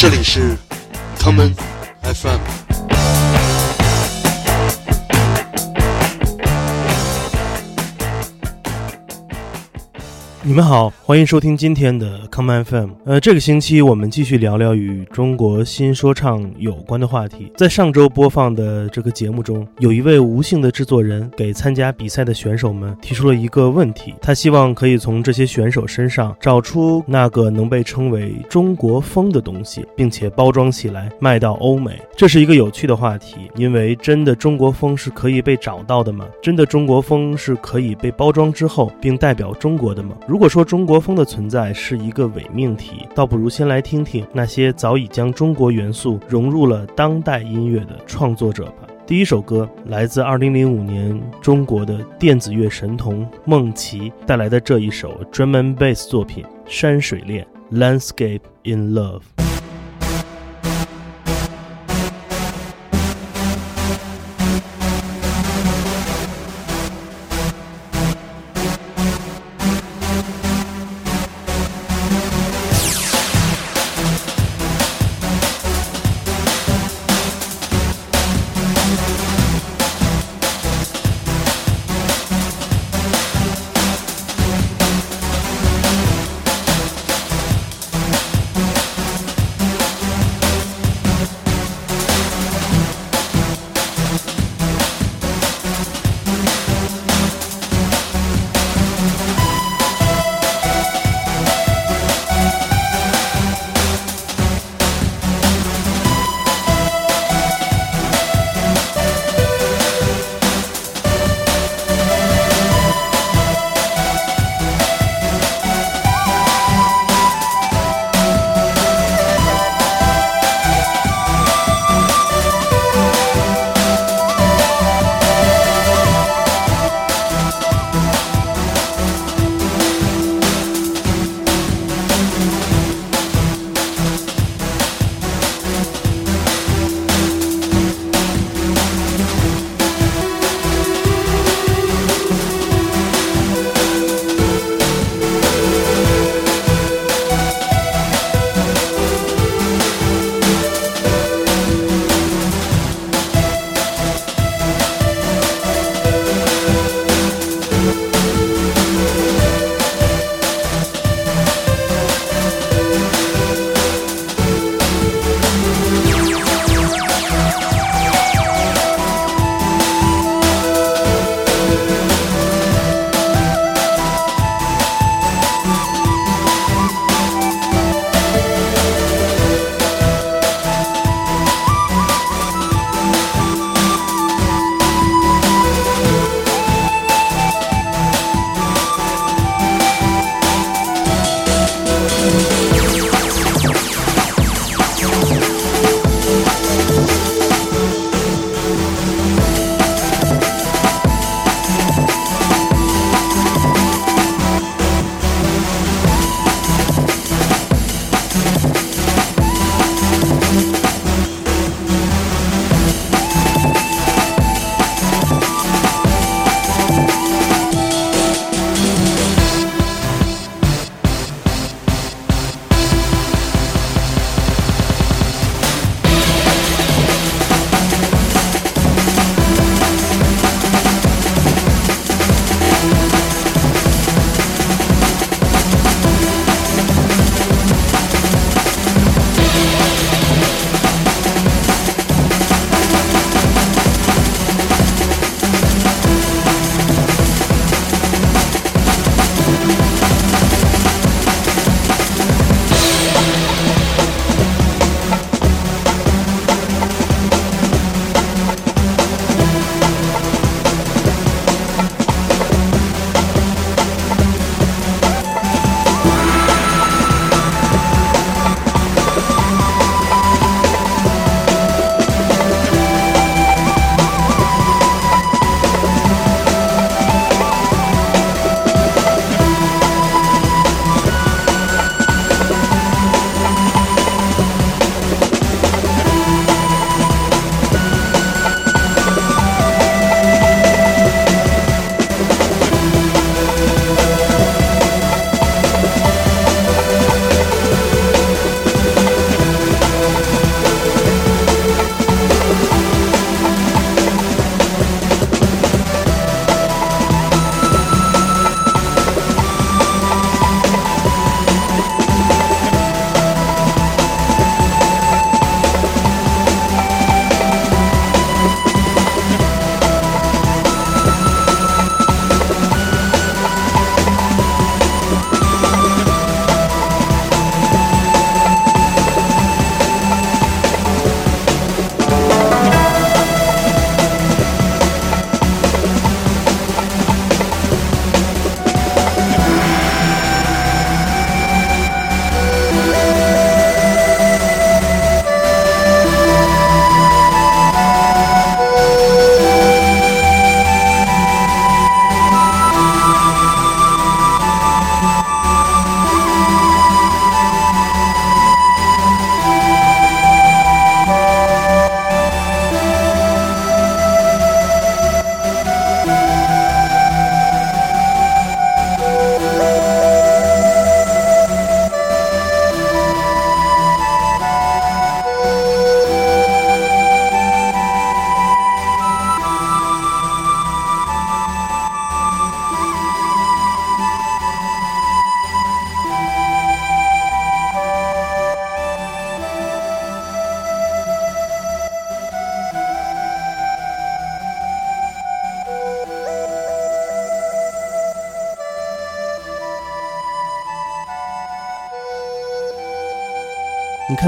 这里是康门 FM。你们好，欢迎收听今天的 Come FM。呃，这个星期我们继续聊聊与中国新说唱有关的话题。在上周播放的这个节目中，有一位吴姓的制作人给参加比赛的选手们提出了一个问题，他希望可以从这些选手身上找出那个能被称为中国风的东西，并且包装起来卖到欧美。这是一个有趣的话题，因为真的中国风是可以被找到的吗？真的中国风是可以被包装之后并代表中国的吗？如如果说中国风的存在是一个伪命题，倒不如先来听听那些早已将中国元素融入了当代音乐的创作者吧。第一首歌来自2005年中国的电子乐神童梦奇带来的这一首 drum and bass 作品《山水恋》（Landscape in Love）。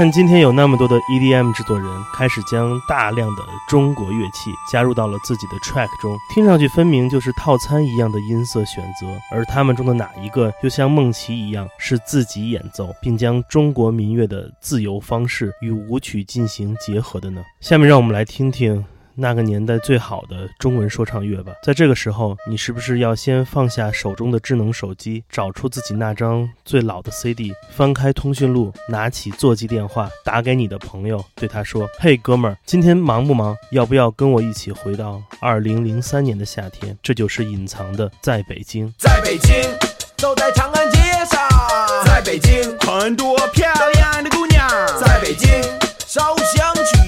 看，今天有那么多的 EDM 制作人开始将大量的中国乐器加入到了自己的 track 中，听上去分明就是套餐一样的音色选择，而他们中的哪一个又像梦琪一样是自己演奏，并将中国民乐的自由方式与舞曲进行结合的呢？下面让我们来听听。那个年代最好的中文说唱乐吧，在这个时候，你是不是要先放下手中的智能手机，找出自己那张最老的 CD，翻开通讯录，拿起座机电话，打给你的朋友，对他说：“嘿，哥们儿，今天忙不忙？要不要跟我一起回到二零零三年的夏天？”这就是隐藏的在北京，在北京，走在长安街上，在北京，很多漂亮的姑娘，在北京，烧香去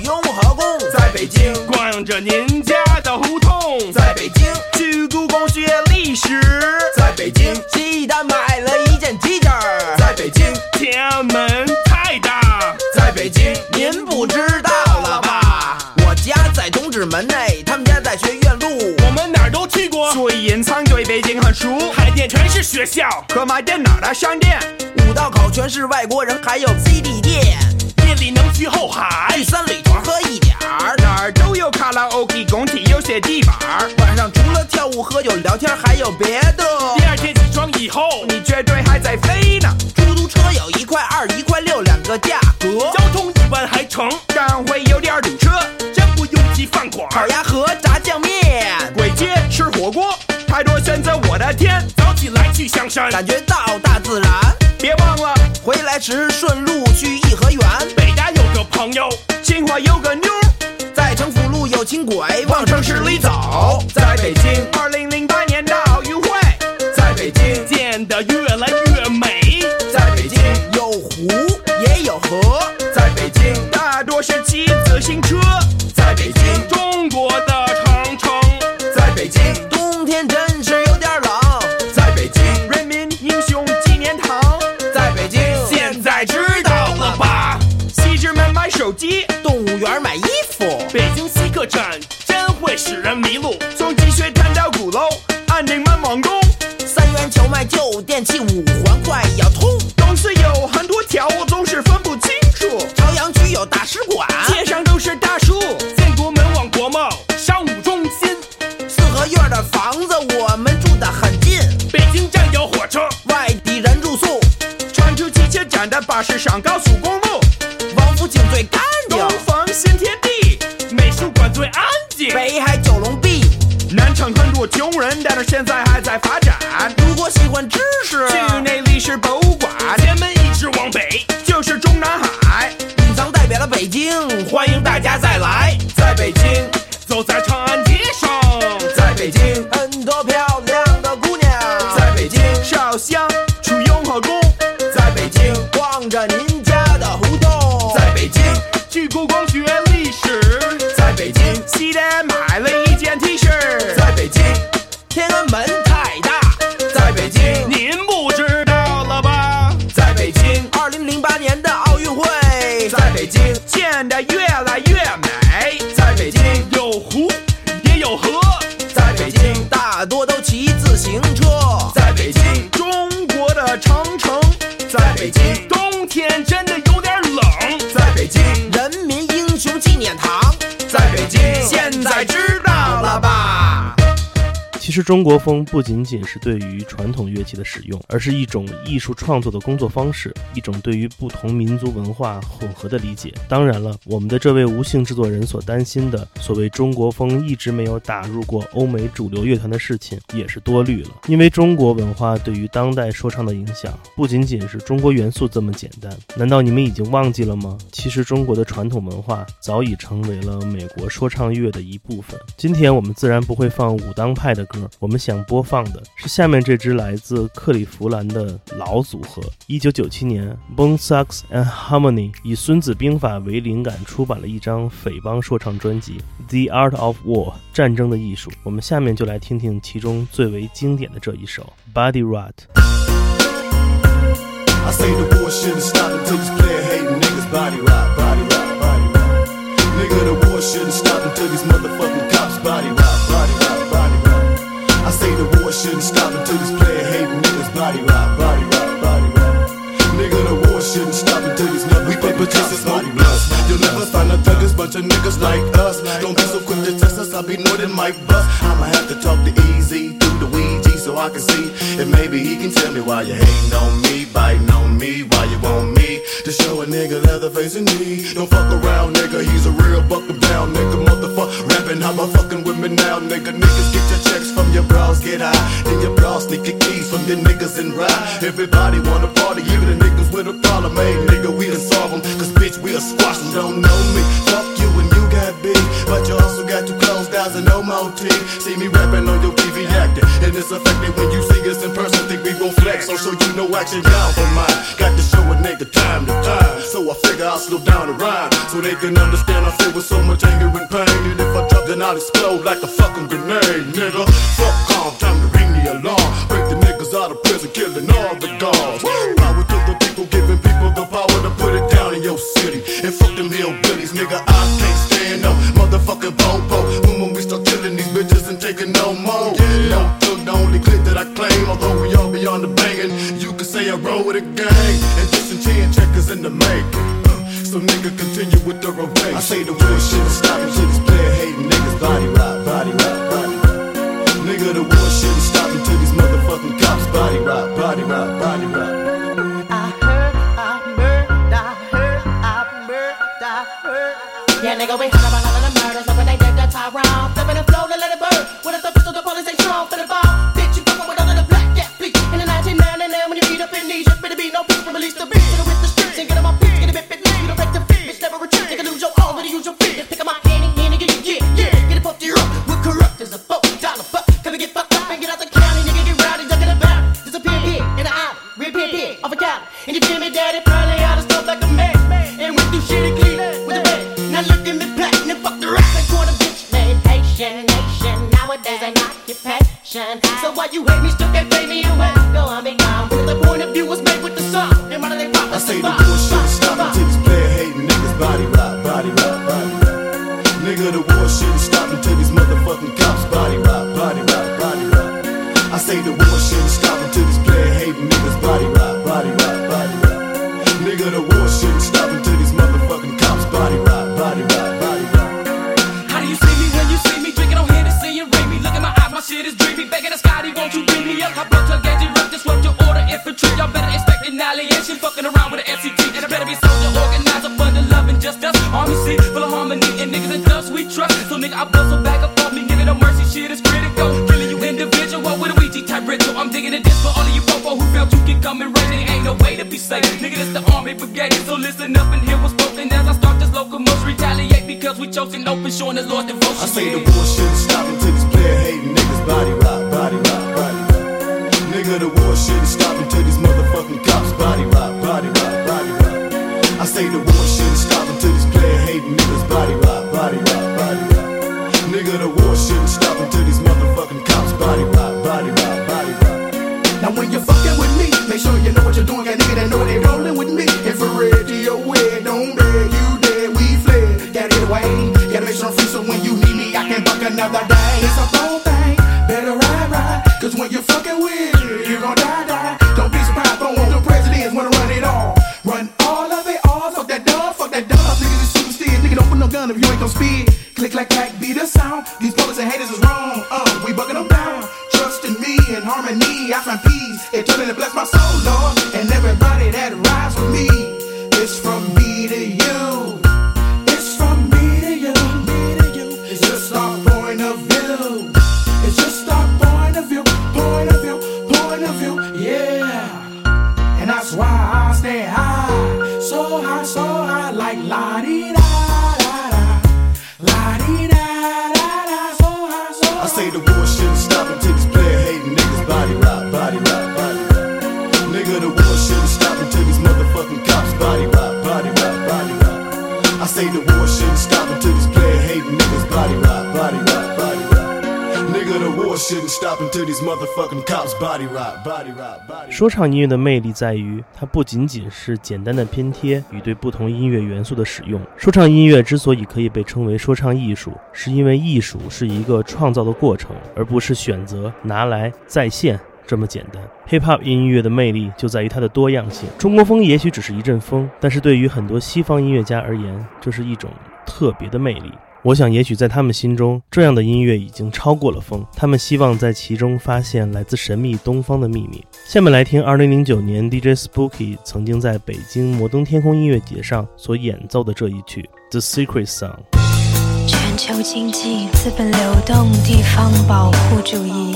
您家的胡同，在北京去故宫学历史，在北京西单买了一件 T 恤，在北京天安门太大，在北京您不知道了吧？我家在东直门内，他们家在学院路，我们哪儿都去过，所以隐藏对北京很熟。海淀全是学校。和卖电脑的商店，五道口全是外国人，还有 CD 店，夜里能去后海，去三里屯喝一有卡拉 OK，工体有些地板儿。晚上除了跳舞、喝酒、聊天，还有别的。第二天起床以后，你绝对还在飞呢。出租车有一块二、一块六两个价格，交通一般还成，但会有点堵车。真不拥挤饭馆，烤鸭和炸酱面，簋街吃火锅，太多选择，我的天！早起来去香山，感觉到大自然。别忘了回来时顺路去颐和园。北大有个朋友，清华有个妞，往城市里走。在北京，中国风不仅仅是对于传统乐器的使用，而是一种艺术创作的工作方式，一种对于不同民族文化混合的理解。当然了，我们的这位无姓制作人所担心的所谓中国风一直没有打入过欧美主流乐团的事情，也是多虑了。因为中国文化对于当代说唱的影响，不仅仅是中国元素这么简单。难道你们已经忘记了吗？其实中国的传统文化早已成为了美国说唱乐的一部分。今天我们自然不会放武当派的歌。我们想播放的是下面这支来自克利夫兰的老组合。一九九七年，Bone Thugs and Harmony 以《孙子兵法》为灵感出版了一张匪帮说唱专辑《The Art of War》战争的艺术。我们下面就来听听其中最为经典的这一首《Body Rot》。I say the war shouldn't stop until these player hating niggas body rock, body rock, body rock. Nigga, the war shouldn't stop until these motherfucking stop until these player hating niggas body rock, body rock, body rock. Nigga, the war shouldn't stop until these numbers. We paper chasers, body plus. You'll never find a thuggers, bunch of niggas like us. Don't be so quick to test us, I'll be more than Mike Bus. I'ma have to talk to EZ through the Ouija so I can see. And maybe he can tell me why you hating on me, biting on me, why you want me to show a nigga Leatherface in need. Don't fuck around, nigga, he's a real buckle down, nigga, motherfucker. Rapping, how about fucking with me now, nigga? Niggas get your checks from your bras, get high. Then your bras sneak your keys from your niggas and ride. Everybody wanna party, even the niggas with a problem. Hey, nigga, we done solve them. Cause bitch, we a squash them, don't know me. Fuck you got but you also got two closed eyes and no more teeth. See me rapping on your TV acting, and it's affected when you see us in person. Think we gon' flex, oh, so show you no action down for mine. Got to show a nigga time to time, so I figure I'll slow down the rhyme, so they can understand I feel with so much anger and pain. And if I drop, then I'll explode like a fucking grenade, nigga. Fuck calm, time to ring the alarm. Break the niggas out of prison, killing all the guards. Power to the people, giving people the power to put it down in your city. And fuck them hillbillies, nigga. I motherfucking popo. When, when we start killing these bitches and taking no more. Yeah, No thug, the only clip that I claim. Although we all be on the banging, you can say I roll with a gang. And disenchant checkers in the making. Uh, So nigga continue with the rotation. I say the war shit is stopping shit is player hating niggas body rock, body rock, body rock. Nigga the war shit is stopping till these motherfucking cops body rock, body rock, body rock. I heard, I heard, I heard, I heard, Yeah, nigga, we heard 说唱音乐的魅力在于，它不仅仅是简单的拼贴与对不同音乐元素的使用。说唱音乐之所以可以被称为说唱艺术，是因为艺术是一个创造的过程，而不是选择拿来再现这么简单。Hip Hop 音乐的魅力就在于它的多样性。中国风也许只是一阵风，但是对于很多西方音乐家而言，这是一种特别的魅力。我想，也许在他们心中，这样的音乐已经超过了风。他们希望在其中发现来自神秘东方的秘密。下面来听2009年 DJ Spooky 曾经在北京摩登天空音乐节上所演奏的这一曲《The Secret Song》。全球经济、资本流动、地方保护主义、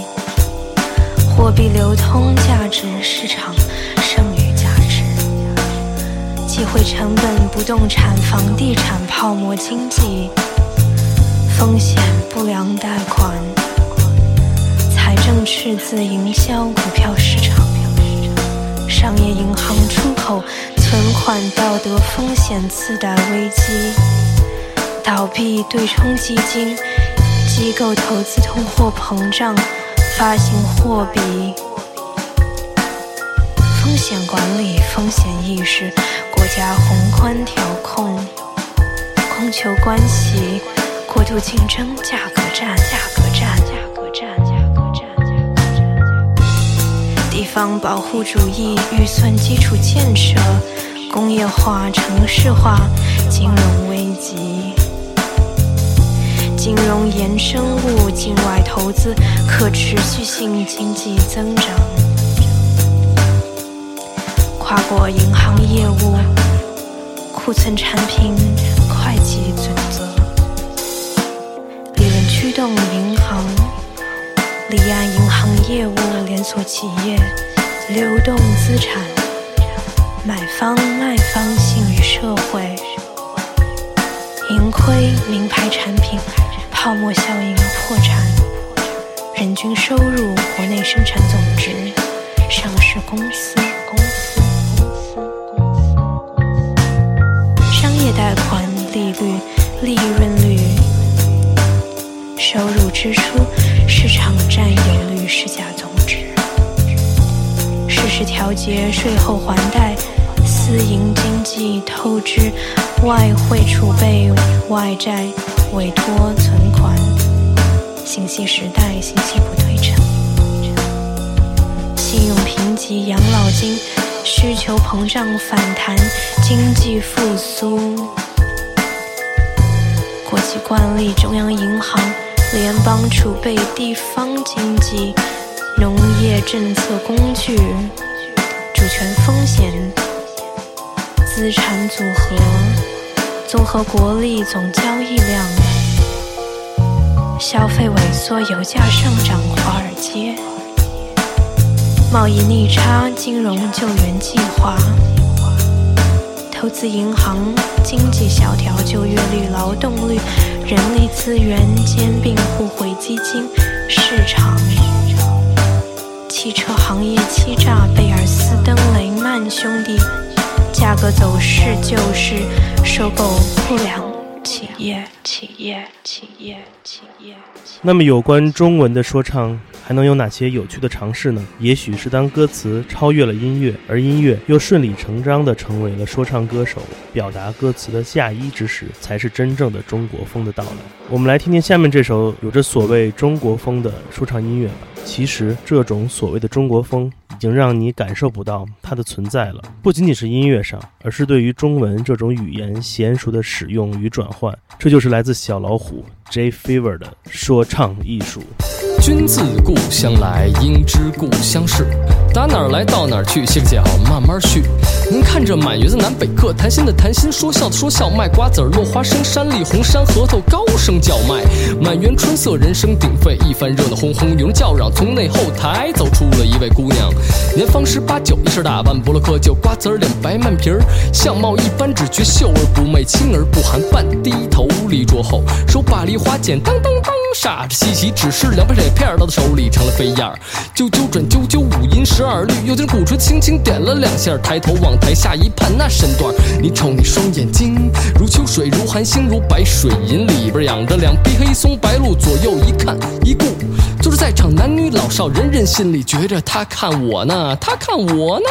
货币流通、价值市场、剩余价值、机会成本、不动产、房地产泡沫经济。风险不良贷款、财政赤字、营销、股票市场、商业银行、出口存款道德风险、次贷危机、倒闭、对冲基金、机构投资、通货膨胀、发行货币、风险管理、风险意识、国家宏观调控、供求关系。过度竞争、价格战、价格战、价格战、价格战、价格战、价格战地方保护主义、预算基础建设、工业化、城市化、金融危机、金融衍生物、境外投资、可持续性经济增长、跨国银行业务、库存产品、会计动银行、离岸银行业务、连锁企业、流动资产、买方卖方、信誉社会、盈亏、名牌产品、泡沫效应、破产、人均收入、国内生产总值、上市公司、公司、公司、公司、商业贷款利率、利润率。收入、支出、市场占有率、市价总值、适时调节、税后还贷、私营经济、透支、外汇储备、外债、委托、存款、信息时代、信息不对称、信用评级、养老金、需求膨胀反弹、经济复苏、国际惯例、中央银行。联邦储备、地方经济、农业政策工具、主权风险、资产组合、综合国力总交易量、消费萎缩、油价上涨、华尔街、贸易逆差、金融救援计划、投资银行、经济萧条、就业率、劳动率。人力资源兼并互惠基金市场，汽车行业欺诈贝尔斯登雷曼兄弟，价格走势就是收购不良企业，企业，企业，企业。那么，有关中文的说唱还能有哪些有趣的尝试呢？也许是当歌词超越了音乐，而音乐又顺理成章地成为了说唱歌手表达歌词的嫁衣之时，才是真正的中国风的到来。我们来听听下面这首有着所谓中国风的说唱音乐吧。其实，这种所谓的中国风已经让你感受不到它的存在了，不仅仅是音乐上，而是对于中文这种语言娴熟的使用与转换。这就是来自小老虎 J Fever 的说唱艺术。君自故乡来，应知故乡事。打哪儿来到哪儿去，歇个脚慢慢续。您看这满园子南北客，谈心的谈心，说笑的说笑，卖瓜子儿落花生，山里红山核桃高声叫卖。满园春色，人声鼎沸，一番热闹哄哄，有人叫嚷。从内后台走出了一位姑娘，年方十八九，一身打扮不落窠臼，瓜子儿脸，白曼皮儿，相貌一般，只觉秀而不媚，清而不寒，半低头立桌后，手把梨花剪，当当当。煞着稀奇，只是两把铁片到他手里成了飞燕儿。啾啾转啾啾，五音十二律，又听鼓槌轻轻点了两下，抬头往台下一盼，那身段你瞅你双眼睛，如秋水，如寒星，如白水银，里边养着两匹黑松白鹿，左右一看一顾，就是在场男女老少，人人心里觉着他看我呢，他看我呢。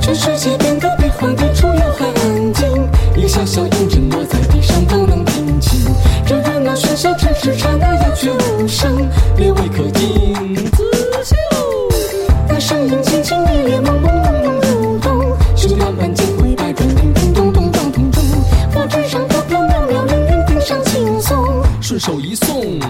全世界变得比皇帝出游还安静，一个小小银针落在地上都能。这热闹喧嚣尘世刹那有雀无声，帘外可听。那声音轻轻烈烈，朦朦胧胧动动，十点半金灰百转，叮叮咚咚撞铜钟。我纸上飘飘渺渺，凌云顶上轻松，顺手一送。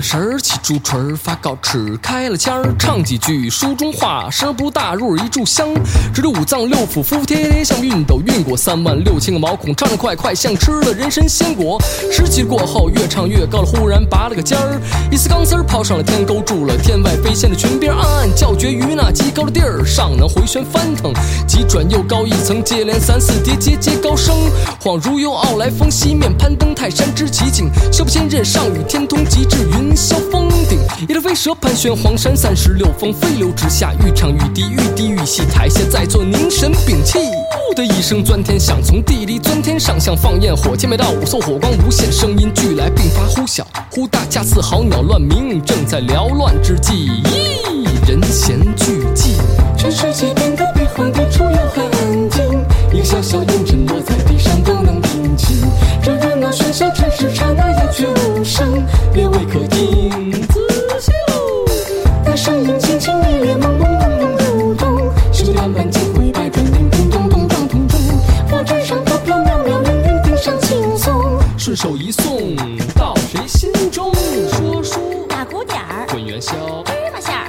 书锤儿发告纸，开了腔儿，唱几句书中话，声不大，入耳一炷香。直着五脏六腑，服服帖帖像熨斗，熨过三万六千个毛孔，唱得快快像吃了人参鲜果。十七过后，越唱越高了，忽然拔了个尖儿，一丝钢丝儿抛上了天，勾住了天外飞仙的裙边，暗暗叫绝于那极高的地儿上，能回旋翻腾，急转又高一层，接连三四叠，节节高升，恍如有傲来峰，西面攀登泰山之奇景，修不千仞上与天通，极至云霄峰顶，一条飞蛇盘旋黄山三十六峰，飞流直下，愈唱愈低，愈低愈细，台下在座凝神屏气，呼的一声钻天响，从地里钻天上，像放焰火，千百道五色火光无限，声音俱来，并发忽小忽大，恰似好鸟乱鸣，正在缭乱之际，咦，人闲俱寂。全世界变得比皇帝出游还安静，一个小小阴针落在地上都能听清。这热闹喧嚣只是刹那，鸦雀无声，别未可听仔。那声音轻轻烈烈，朦朦胧胧如动，手摇满金挥百转，叮叮咚咚当咚咚。我纸上飘飘渺渺，人人顶上轻松。顺手一送到谁心中？说书打鼓点儿，滚元宵，芝麻馅儿，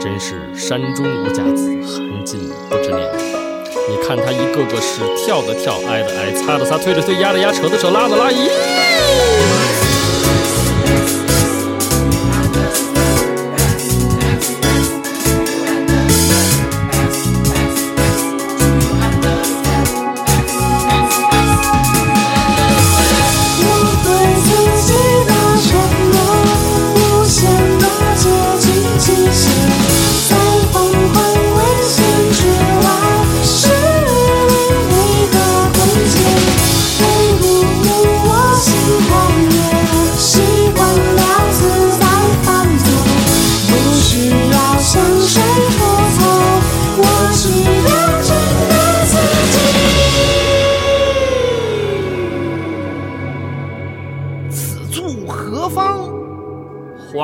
真是山中无甲子，寒尽不知年。你看他一个个是跳的跳，挨的挨，擦的擦，推的推，压的压，扯的扯，拉的拉，咦！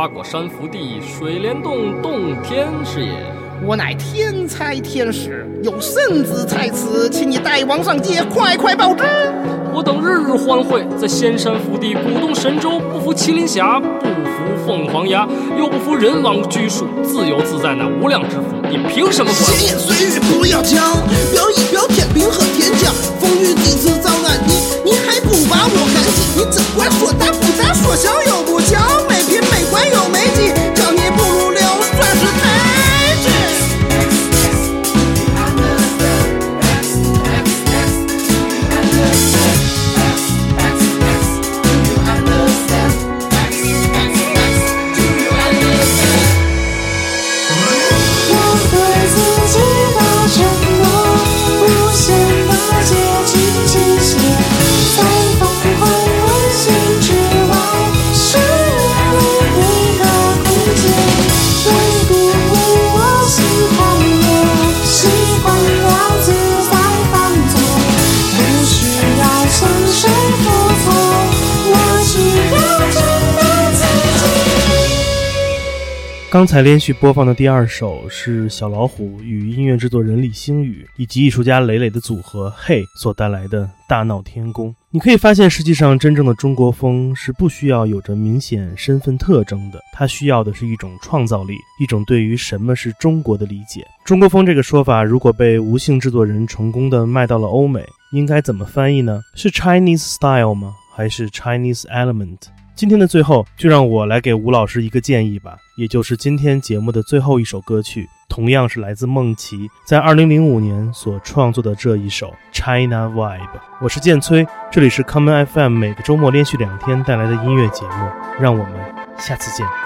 花果山福地，水帘洞，洞天是也。我乃天才天使，有圣旨在此，请你代王上街快快报之。我等日日欢会，在仙山福地，鼓动神州，不服麒麟峡，不服凤凰崖，又不服人王拘束，自由自在乃无量之福，你凭什么管闲言碎语不要讲，表一表天兵和天将，风雨几次遭难，你你还不把我赶紧？你只管说大不大，说小又不刚才连续播放的第二首是小老虎与音乐制作人李星宇以及艺术家磊磊的组合嘿所带来的《大闹天宫》。你可以发现，实际上真正的中国风是不需要有着明显身份特征的，它需要的是一种创造力，一种对于什么是中国的理解。中国风这个说法，如果被无姓制作人成功的卖到了欧美，应该怎么翻译呢？是 Chinese style 吗？还是 Chinese element？今天的最后，就让我来给吴老师一个建议吧，也就是今天节目的最后一首歌曲，同样是来自梦琪在二零零五年所创作的这一首 China Vibe。我是建崔，这里是 Common FM，每个周末连续两天带来的音乐节目，让我们下次见。